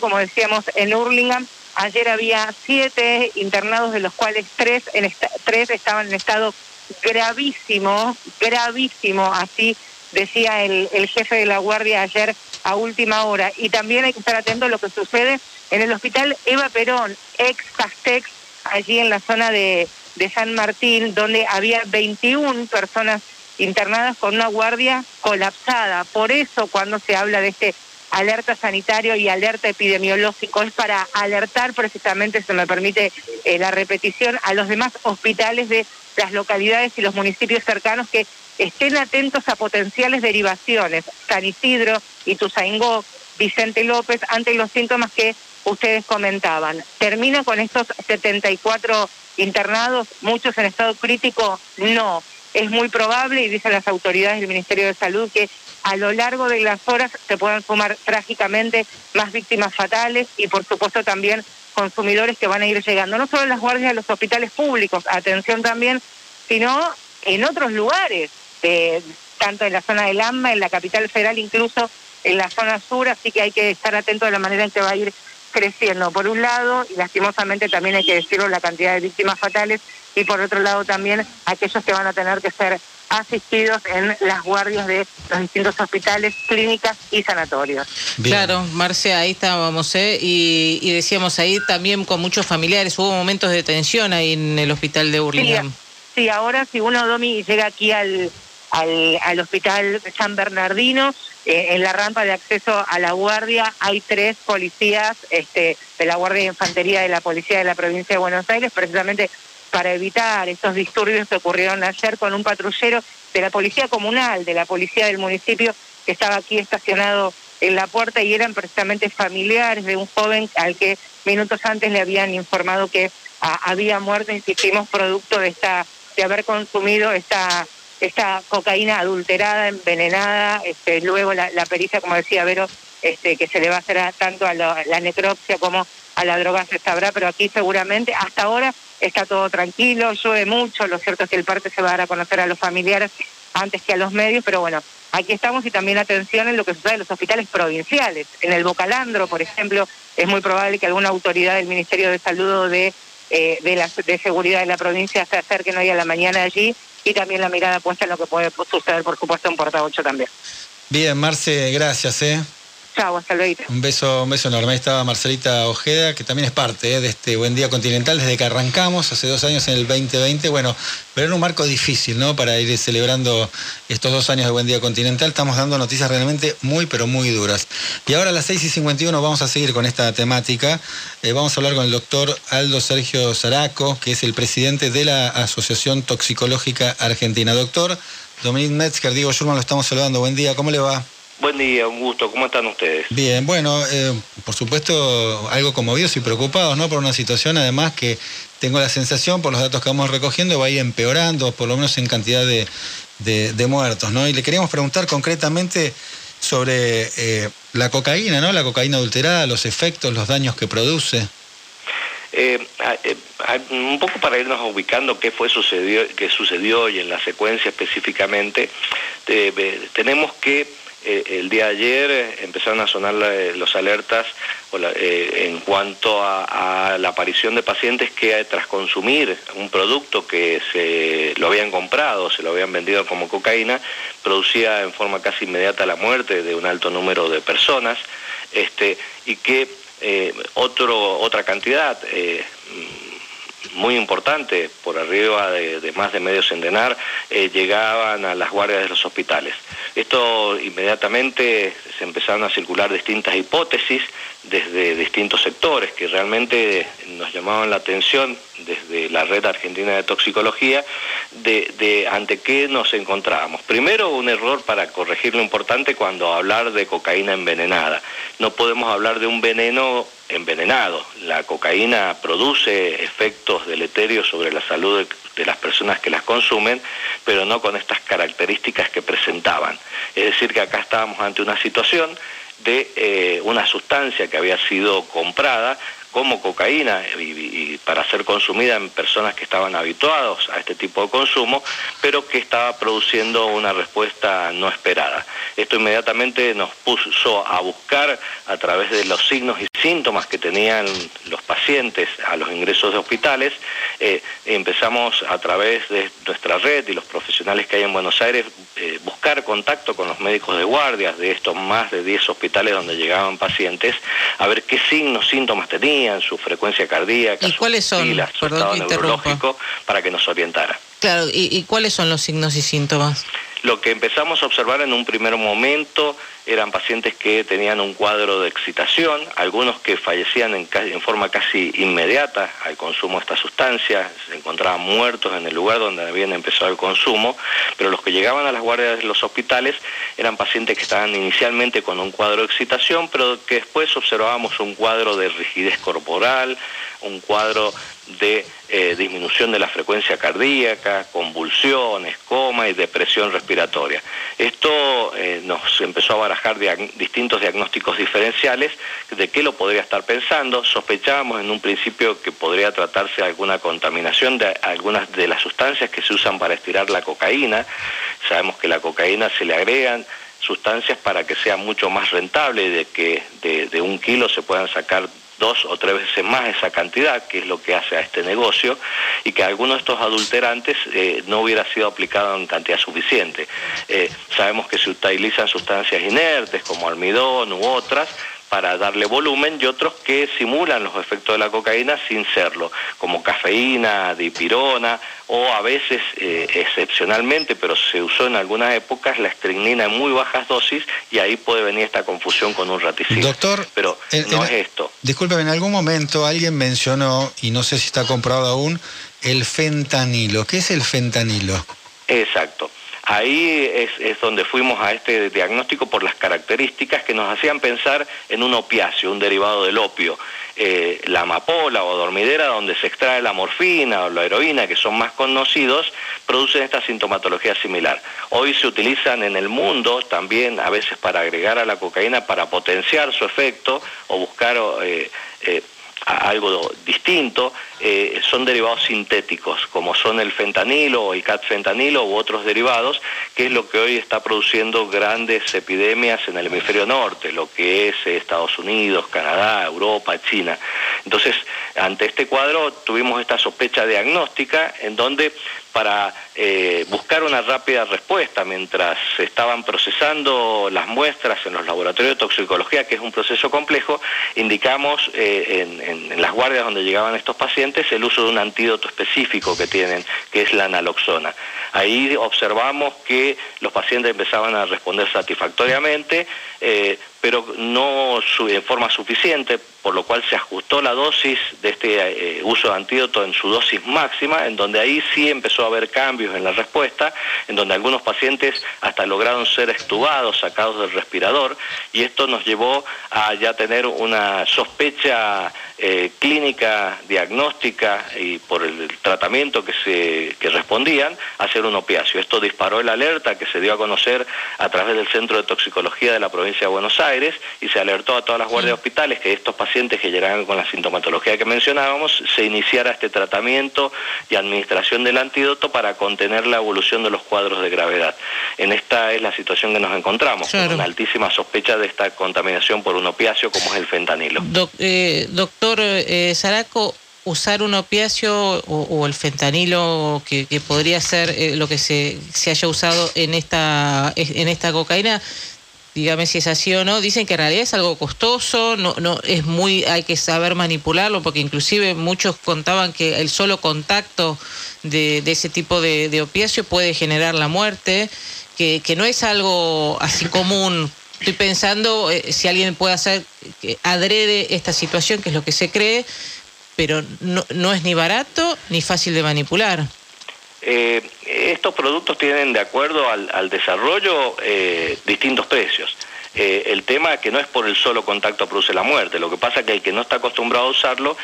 como decíamos, en Hurlingham. Ayer había siete internados, de los cuales tres, tres estaban en estado gravísimo, gravísimo, así decía el, el jefe de la guardia ayer a última hora. Y también hay que estar atento a lo que sucede en el hospital Eva Perón, ex Castex, allí en la zona de, de San Martín, donde había 21 personas internadas con una guardia colapsada. Por eso cuando se habla de este alerta sanitario y alerta epidemiológico es para alertar precisamente, se me permite eh, la repetición, a los demás hospitales de las localidades y los municipios cercanos que estén atentos a potenciales derivaciones. San Isidro, Ituzaingó, Vicente López, ante los síntomas que ustedes comentaban. Termina con estos 74 internados, muchos en estado crítico, no. Es muy probable, y dicen las autoridades del Ministerio de Salud, que a lo largo de las horas se puedan sumar trágicamente más víctimas fatales y por supuesto también consumidores que van a ir llegando, no solo en las guardias de los hospitales públicos, atención también, sino en otros lugares, tanto en la zona del AMBA, en la capital federal, incluso en la zona sur, así que hay que estar atento de la manera en que va a ir creciendo, por un lado, y lastimosamente también hay que decirlo, la cantidad de víctimas fatales, y por otro lado también aquellos que van a tener que ser asistidos en las guardias de los distintos hospitales, clínicas y sanatorios. Claro, Marcia, ahí estábamos, ¿eh? Y, decíamos ahí también con muchos familiares, hubo momentos de tensión ahí en el hospital de Burlingame. Sí, ahora si uno, Domi, llega aquí al, al, al hospital San Bernardino, eh, en la rampa de acceso a la guardia hay tres policías este, de la Guardia de Infantería de la Policía de la Provincia de Buenos Aires, precisamente para evitar estos disturbios que ocurrieron ayer con un patrullero de la Policía Comunal, de la Policía del municipio, que estaba aquí estacionado en la puerta y eran precisamente familiares de un joven al que minutos antes le habían informado que ah, había muerto, insistimos, producto de esta de haber consumido esta esta cocaína adulterada, envenenada, este, luego la, pericia, como decía Vero, este, que se le va a hacer tanto a la, necropsia como a la droga se sabrá, pero aquí seguramente hasta ahora está todo tranquilo, llueve mucho, lo cierto es que el parte se va a dar a conocer a los familiares antes que a los medios, pero bueno, aquí estamos y también atención en lo que sucede en los hospitales provinciales. En el Bocalandro, por ejemplo, es muy probable que alguna autoridad del Ministerio de Salud o de, eh, de, la, Seguridad de la provincia se acerque hoy a la mañana allí y también la mirada puesta en lo que puede suceder, por supuesto, en Porta 8 también. Bien, Marce, gracias. ¿eh? Chao, hasta. Un beso, un beso enorme. Ahí estaba Marcelita Ojeda, que también es parte ¿eh? de este Buen Día Continental desde que arrancamos hace dos años en el 2020. Bueno, pero en un marco difícil, ¿no? Para ir celebrando estos dos años de Buen Día Continental. Estamos dando noticias realmente muy, pero muy duras. Y ahora a las 6 y 51 vamos a seguir con esta temática. Eh, vamos a hablar con el doctor Aldo Sergio Zaraco, que es el presidente de la Asociación Toxicológica Argentina. Doctor Dominic Metzger, Diego Schurman, lo estamos saludando. Buen día, ¿cómo le va? Buen día, un gusto. ¿Cómo están ustedes? Bien, bueno, eh, por supuesto algo conmovidos y preocupados, ¿no? Por una situación además que tengo la sensación, por los datos que vamos recogiendo, va a ir empeorando, por lo menos en cantidad de, muertos, ¿no? Y le queríamos preguntar concretamente sobre eh, la cocaína, ¿no? La cocaína adulterada, los efectos, los daños que produce. Eh, un poco para irnos ubicando qué fue sucedió, qué sucedió y en la secuencia específicamente, tenemos que eh, el día de ayer eh, empezaron a sonar eh, los alertas en cuanto a, la aparición de pacientes que tras consumir un producto que se lo habían comprado, se lo habían vendido como cocaína, producía en forma casi inmediata la muerte de un alto número de personas este, y que otro, otra cantidad muy importante, por arriba de, más de medio centenar, eh, llegaban a las guardias de los hospitales. Esto inmediatamente se empezaron a circular distintas hipótesis desde distintos sectores que realmente nos llamaban la atención desde la red argentina de toxicología de, ante qué nos encontrábamos. Primero, un error para corregir lo importante cuando hablar de cocaína envenenada. No podemos hablar de un veneno envenenado. La cocaína produce efectos deleterios sobre la salud de, las personas que las consumen, pero no con estas características que presentaban. Es decir, que acá estábamos ante una situación de eh, una sustancia que había sido comprada como cocaína y, para ser consumida en personas que estaban habituados a este tipo de consumo, pero que estaba produciendo una respuesta no esperada. Esto inmediatamente nos puso a buscar a través de los signos y síntomas que tenían los pacientes a los ingresos de hospitales. Eh, empezamos a través de nuestra red y los profesionales que hay en Buenos Aires eh, buscar contacto con los médicos de guardias de estos más de 10 hospitales donde llegaban pacientes, a ver qué signos, síntomas tenían, su frecuencia cardíaca, ¿Y cuáles son? su estado neurológico, para que nos orientara. Claro, ¿y cuáles son los signos y síntomas? Lo que empezamos a observar en un primer momento eran pacientes que tenían un cuadro de excitación, algunos que fallecían en, forma casi inmediata al consumo de esta sustancia, se encontraban muertos en el lugar donde habían empezado el consumo, pero los que llegaban a las guardias de los hospitales eran pacientes que estaban inicialmente con un cuadro de excitación, pero que después observábamos un cuadro de rigidez corporal, un cuadro de eh, disminución de la frecuencia cardíaca, convulsiones, coma y depresión respiratoria. Esto eh, nos empezó a barajar distintos diagnósticos diferenciales de qué lo podría estar pensando. Sospechábamos en un principio que podría tratarse de alguna contaminación de algunas de las sustancias que se usan para estirar la cocaína. Sabemos que la cocaína se le agregan sustancias para que sea mucho más rentable, de que de un kilo se puedan sacar dos o tres veces más esa cantidad, que es lo que hace a este negocio, y que algunos de estos adulterantes eh, no hubiera sido aplicado en cantidad suficiente. Eh, sabemos que se utilizan sustancias inertes como almidón u otras, para darle volumen y otros que simulan los efectos de la cocaína sin serlo, como cafeína, dipirona o a veces, eh, excepcionalmente, pero se usó en algunas épocas, la estrinina en muy bajas dosis y ahí puede venir esta confusión con un raticida. Doctor, pero no es esto. Disculpe, en algún momento alguien mencionó, y no sé si está comprobado aún, el fentanilo. ¿Qué es el fentanilo? Exacto. Ahí es, donde fuimos a este diagnóstico por las características que nos hacían pensar en un opiáceo, un derivado del opio. Eh, la amapola o dormidera, donde se extrae la morfina o la heroína, que son más conocidos, producen esta sintomatología similar. Hoy se utilizan en el mundo también a veces para agregar a la cocaína para potenciar su efecto o buscar eh, eh, algo distinto, eh, son derivados sintéticos, como son el fentanilo o el catfentanilo u otros derivados, que es lo que hoy está produciendo grandes epidemias en el hemisferio norte, lo que es Estados Unidos, Canadá, Europa, China. Entonces, ante este cuadro tuvimos esta sospecha diagnóstica en donde para eh, buscar una rápida respuesta mientras se estaban procesando las muestras en los laboratorios de toxicología, que es un proceso complejo, indicamos eh, en, las guardias donde llegaban estos pacientes el uso de un antídoto específico que tienen, que es la naloxona. Ahí observamos que los pacientes empezaban a responder satisfactoriamente, eh, pero no en forma suficiente, por lo cual se ajustó la dosis de este eh, uso de antídoto en su dosis máxima, en donde ahí sí empezó a haber cambios en la respuesta, en donde algunos pacientes hasta lograron ser extubados, sacados del respirador, y esto nos llevó a ya tener una sospecha eh, clínica, diagnóstica y por el tratamiento que, se, que respondían, a hacer un opiáceo. Esto disparó el alerta que se dio a conocer a través del Centro de Toxicología de la provincia de Buenos Aires, y se alertó a todas las guardias hospitales que estos pacientes que llegaban con la sintomatología que mencionábamos se iniciara este tratamiento y administración del antídoto para contener la evolución de los cuadros de gravedad. En esta es la situación que nos encontramos, con una altísima sospecha de esta contaminación por un opiáceo como es el fentanilo. Eh, doctor eh, Zaraco, usar un opiáceo o, el fentanilo que, podría ser eh, lo que se, se, haya usado en esta en esta cocaína dígame si es así o no, dicen que en realidad es algo costoso, no, no, es muy, hay que saber manipularlo, porque inclusive muchos contaban que el solo contacto de, ese tipo de, de, opiáceo puede generar la muerte, que, que no es algo así común. Estoy pensando eh, si alguien puede hacer que adrede esta situación, que es lo que se cree, pero no, no es ni barato ni fácil de manipular. Eh, estos productos tienen, de acuerdo al, desarrollo, eh, distintos precios. Eh, el tema es que no es por el solo contacto produce la muerte, lo que pasa es que el que no está acostumbrado a usarlo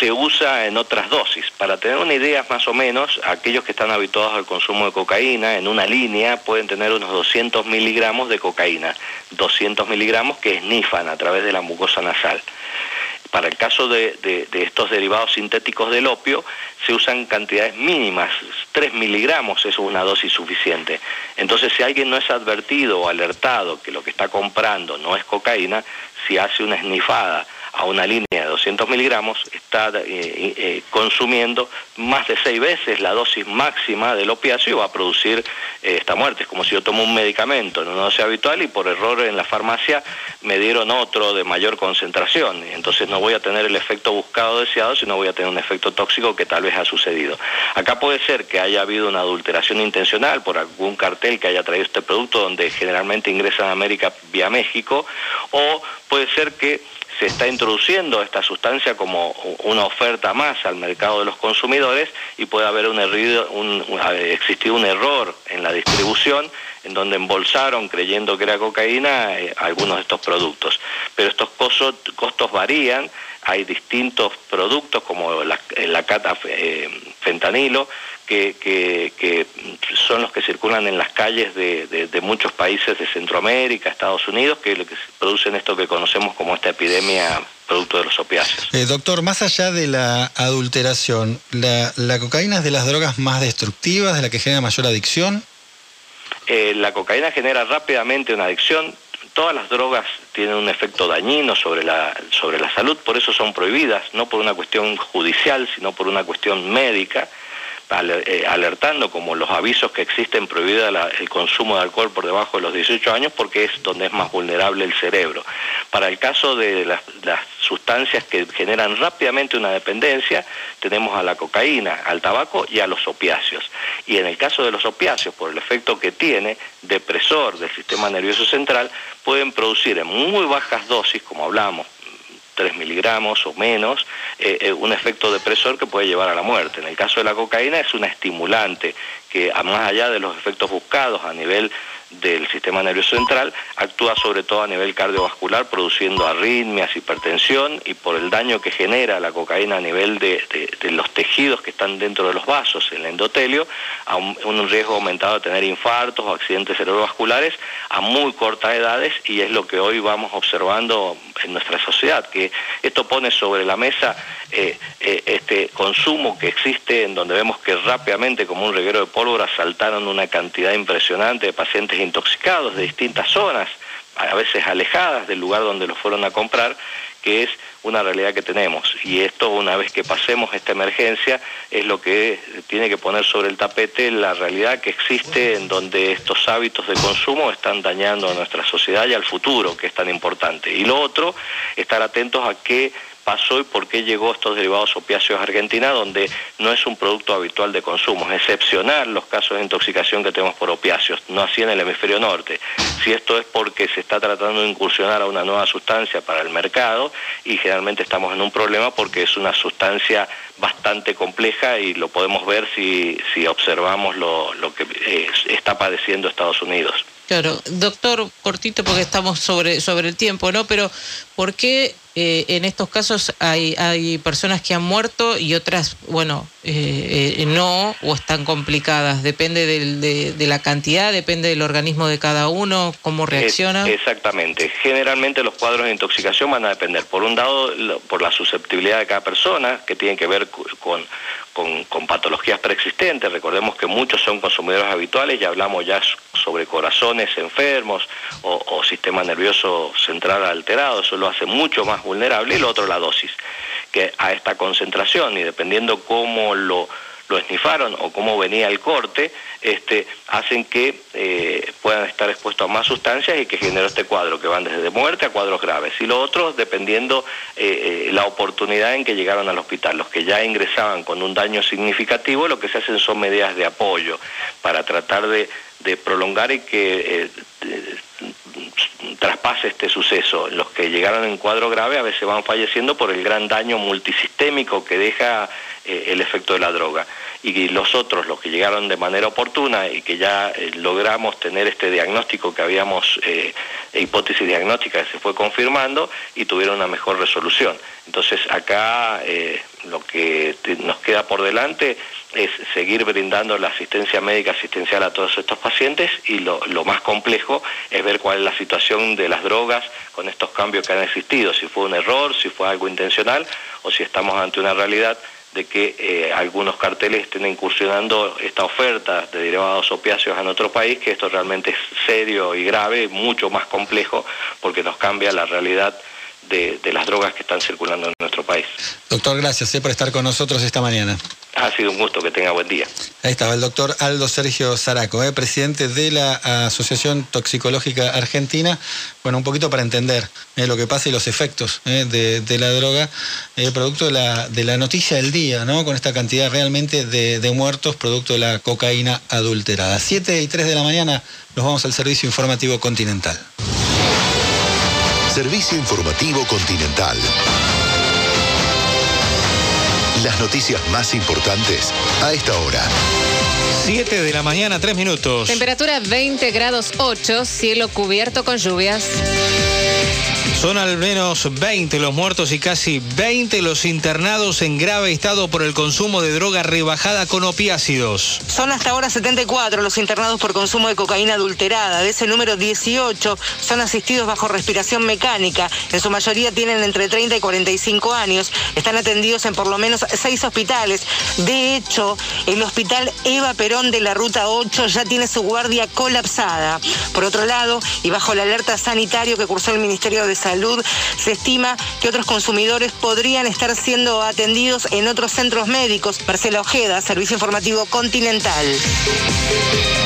se usa en otras dosis. Para tener una idea más o menos, aquellos que están habituados al consumo de cocaína en una línea pueden tener unos 200 miligramos de cocaína, 200 miligramos que esnifan a través de la mucosa nasal para el caso de, estos derivados sintéticos del opio, se usan cantidades mínimas, 3 miligramos es una dosis suficiente. Entonces, si alguien no es advertido o alertado que lo que está comprando no es cocaína, si hace una esnifada a una línea de 200 miligramos, está eh, eh, consumiendo más de seis veces la dosis máxima del opiáceo y va a producir eh, esta muerte. Es como si yo tomo un medicamento en una dosis habitual y por error en la farmacia me dieron otro de mayor concentración. Entonces no voy a tener el efecto buscado deseado, sino voy a tener un efecto tóxico que tal vez ha sucedido. Acá puede ser que haya habido una adulteración intencional por algún cartel que haya traído este producto donde generalmente ingresa a América vía México o puede ser que se está introduciendo esta sustancia como una oferta más al mercado de los consumidores y puede haber un, un, existido un error en la distribución en donde embolsaron creyendo que era cocaína eh, algunos de estos productos. Pero estos costos, varían, hay distintos productos como la, la cata eh, fentanilo, que, son los que circulan en las calles de, muchos países de Centroamérica, Estados Unidos, que, que producen esto que conocemos como esta epidemia producto de los opiáceos. Eh, doctor, más allá de la adulteración, ¿la, ¿la, cocaína es de las drogas más destructivas, de la que genera mayor adicción? Eh, la cocaína genera rápidamente una adicción. Todas las drogas tienen un efecto dañino sobre la, sobre la salud, por eso son prohibidas, no por una cuestión judicial, sino por una cuestión médica. Eh, alertando como los avisos que existen prohibido el consumo de alcohol por debajo de los 18 años porque es donde es más vulnerable el cerebro. Para el caso de las, sustancias que generan rápidamente una dependencia, tenemos a la cocaína, al tabaco y a los opiáceos. Y en el caso de los opiáceos, por el efecto que tiene, depresor del sistema nervioso central, pueden producir en muy bajas dosis, como hablamos, 3 miligramos o menos, eh, eh, un efecto depresor que puede llevar a la muerte. En el caso de la cocaína es una estimulante que, más allá de los efectos buscados a nivel del sistema nervioso central, actúa sobre todo a nivel cardiovascular, produciendo arritmias, hipertensión y por el daño que genera la cocaína a nivel de, los tejidos que están dentro de los vasos, el endotelio, a un, riesgo aumentado de tener infartos o accidentes cerebrovasculares a muy cortas edades y es lo que hoy vamos observando en nuestra sociedad, que esto pone sobre la mesa eh, eh, este consumo que existe en donde vemos que rápidamente como un reguero de pólvora saltaron una cantidad impresionante de pacientes intoxicados de distintas zonas, a veces alejadas del lugar donde los fueron a comprar, que es una realidad que tenemos. Y esto, una vez que pasemos esta emergencia, es lo que tiene que poner sobre el tapete la realidad que existe en donde estos hábitos de consumo están dañando a nuestra sociedad y al futuro, que es tan importante. Y lo otro, estar atentos a qué pasó y por qué llegó estos derivados opiáceos a Argentina, donde no es un producto habitual de consumo. Es excepcional los casos de intoxicación que tenemos por opiáceos, no así en el hemisferio norte. Si esto es porque se está tratando de incursionar a una nueva sustancia para el mercado y generalmente estamos en un problema porque es una sustancia bastante compleja y lo podemos ver si, si observamos lo, que eh, está padeciendo Estados Unidos. Claro, doctor, cortito porque estamos sobre, sobre el tiempo, ¿no? Pero ¿por qué eh, en estos casos hay, hay personas que han muerto y otras, bueno, eh, eh, no o están complicadas? ¿Depende de, la cantidad, depende del organismo de cada uno, cómo reacciona? exactamente. Generalmente los cuadros de intoxicación van a depender, por un lado, por la susceptibilidad de cada persona, que tiene que ver con, con, patologías preexistentes. Recordemos que muchos son consumidores habituales, ya hablamos ya sobre corazones enfermos o, o sistema nervioso central alterado, eso lo hace mucho más vulnerable. Y lo otro, la dosis, que a esta concentración y dependiendo cómo lo lo esnifaron o cómo venía el corte, este, hacen que eh, puedan estar expuestos a más sustancias y que generó este cuadro, que van desde muerte a cuadros graves. Y lo otro, dependiendo eh, eh, la oportunidad en que llegaron al hospital. Los que ya ingresaban con un daño significativo, lo que se hacen son medidas de apoyo para tratar de, de prolongar y que traspase este suceso. Los que llegaron en cuadro grave a veces van falleciendo por el gran daño multisistémico que deja eh, el efecto de la droga. Y los otros, los que llegaron de manera oportuna y que ya eh, logramos tener este diagnóstico que habíamos, eh, hipótesis diagnóstica que se fue confirmando y tuvieron una mejor resolución. Entonces acá lo que nos queda por delante es seguir brindando la asistencia médica asistencial a todos estos pacientes y lo, lo, más complejo es ver cuál es la situación de las drogas con estos cambios que han existido, si fue un error, si fue algo intencional o si estamos ante una realidad de que eh, algunos carteles estén incursionando esta oferta de derivados opiáceos en otro país, que esto realmente es serio y grave, mucho más complejo, porque nos cambia la realidad de, las drogas que están circulando en nuestro país. Doctor, gracias eh, por estar con nosotros esta mañana. Ha sido un gusto, que tenga buen día. Ahí estaba el doctor Aldo Sergio Zaraco, eh, presidente de la Asociación Toxicológica Argentina. Bueno, un poquito para entender eh, lo que pasa y los efectos de, la droga, producto de la, de la, noticia del día, ¿no? Con esta cantidad realmente de, de muertos, producto de la cocaína adulterada. Siete y tres de la mañana nos vamos al servicio informativo continental. Servicio Informativo Continental. Las noticias más importantes a esta hora. 7 de la mañana, 3 minutos. Temperatura 20 grados 8, cielo cubierto con lluvias. Son al menos 20 los muertos y casi 20 los internados en grave estado por el consumo de droga rebajada con opiácidos. Son hasta ahora 74 los internados por consumo de cocaína adulterada. De ese número, 18 son asistidos bajo respiración mecánica. En su mayoría tienen entre 30 y 45 años. Están atendidos en por lo menos seis hospitales. De hecho, el hospital Eva Perón de la Ruta 8 ya tiene su guardia colapsada. Por otro lado, y bajo el alerta sanitario que cursó el Ministerio de Salud, salud, se estima que otros consumidores podrían estar siendo atendidos en otros centros médicos. Marcela Ojeda, Servicio Informativo Continental.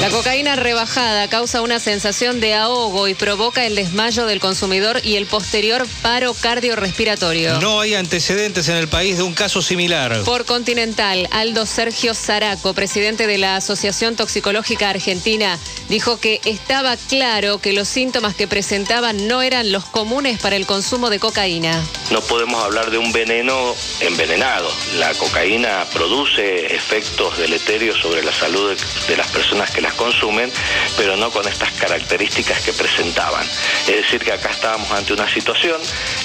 La cocaína rebajada causa una sensación de ahogo y provoca el desmayo del consumidor y el posterior paro cardiorrespiratorio. No hay antecedentes en el país de un caso similar. Por Continental, Aldo Sergio Zaraco, presidente de la Asociación Toxicológica Argentina, dijo que estaba claro que los síntomas que presentaban no eran los comunes para el consumo de cocaína. No podemos hablar de un veneno envenenado. La cocaína produce efectos deleterios sobre la salud de, las personas que las consumen, pero no con estas características que presentaban. Es decir, que acá estábamos ante una situación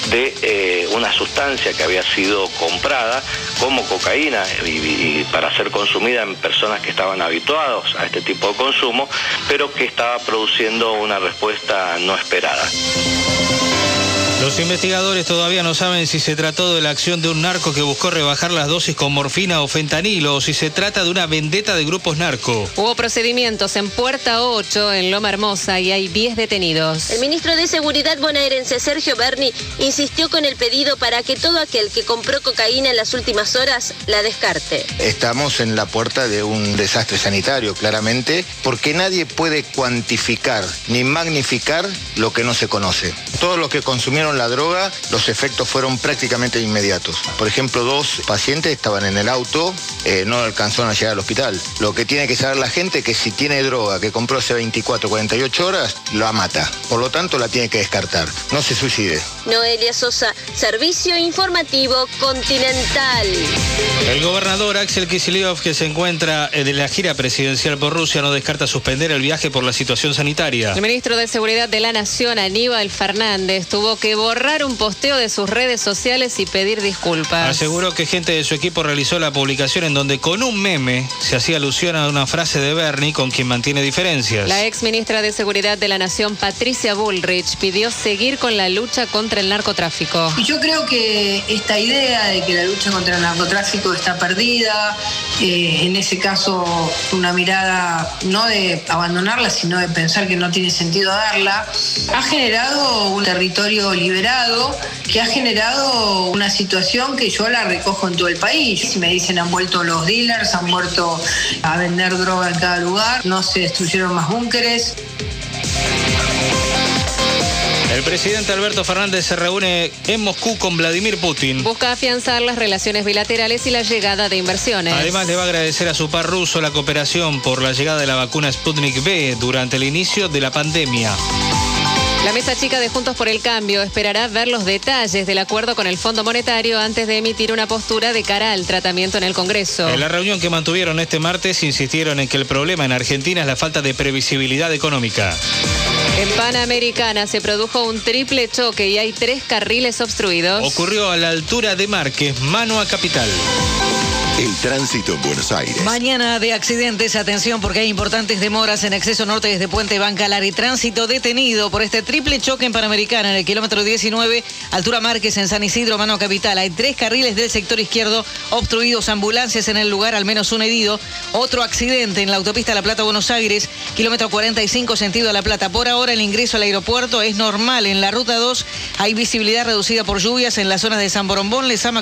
de eh, una sustancia que había sido comprada como cocaína y, para ser consumida en personas que estaban habituados a este tipo de consumo, pero que estaba produciendo una respuesta no esperada. Los investigadores todavía no saben si se trató de la acción de un narco que buscó rebajar las dosis con morfina o fentanilo o si se trata de una vendetta de grupos narco. Hubo procedimientos en Puerta 8, en Loma Hermosa, y hay 10 detenidos. El ministro de Seguridad bonaerense Sergio Berni insistió con el pedido para que todo aquel que compró cocaína en las últimas horas la descarte. Estamos en la puerta de un desastre sanitario, claramente, porque nadie puede cuantificar ni magnificar lo que no se conoce. Todos los que consumieron la droga, los efectos fueron prácticamente inmediatos. Por ejemplo, dos pacientes estaban en el auto, eh, no alcanzaron a llegar al hospital. Lo que tiene que saber la gente es que si tiene droga que compró hace 24, 48 horas, la mata. Por lo tanto, la tiene que descartar. No se suicide. Noelia Sosa, Servicio Informativo Continental. El gobernador Axel Kicillof, que se encuentra en la gira presidencial por Rusia, no descarta suspender el viaje por la situación sanitaria. El ministro de Seguridad de la Nación, Aníbal Fernández, tuvo que borrar un posteo de sus redes sociales y pedir disculpas. Aseguró que gente de su equipo realizó la publicación en donde con un meme se hacía alusión a una frase de Bernie con quien mantiene diferencias. La ex ministra de Seguridad de la Nación, Patricia Bullrich, pidió seguir con la lucha contra el narcotráfico. Y yo creo que esta idea de que la lucha contra el narcotráfico está perdida, eh, en ese caso una mirada no de abandonarla, sino de pensar que no tiene sentido darla, ha generado un territorio liberado que ha generado una situación que yo la recojo en todo el país. Si me dicen han vuelto los dealers, han vuelto a vender droga en cada lugar, no se destruyeron más búnkeres. El presidente Alberto Fernández se reúne en Moscú con Vladimir Putin. Busca afianzar las relaciones bilaterales y la llegada de inversiones. Además, le va a agradecer a su par ruso la cooperación por la llegada de la vacuna Sputnik V durante el inicio de la pandemia. La mesa chica de Juntos por el Cambio esperará ver los detalles del acuerdo con el Fondo Monetario antes de emitir una postura de cara al tratamiento en el Congreso. En la reunión que mantuvieron este martes insistieron en que el problema en Argentina es la falta de previsibilidad económica. En Panamericana se produjo un triple choque y hay tres carriles obstruidos. Ocurrió a la altura de Márquez, mano a capital. El tránsito en Buenos Aires. Mañana de accidentes, atención porque hay importantes demoras en acceso norte desde Puente Bancalar y tránsito detenido por este triple choque en Panamericana en el kilómetro 19, altura Márquez en San Isidro, mano capital. Hay tres carriles del sector izquierdo obstruidos, ambulancias en el lugar, al menos un herido. Otro accidente en la autopista La Plata Buenos Aires, kilómetro 45 sentido a La Plata. Por ahora el ingreso al aeropuerto es normal. En la ruta 2 hay visibilidad reducida por lluvias en las zonas de San Borombón, Lezama,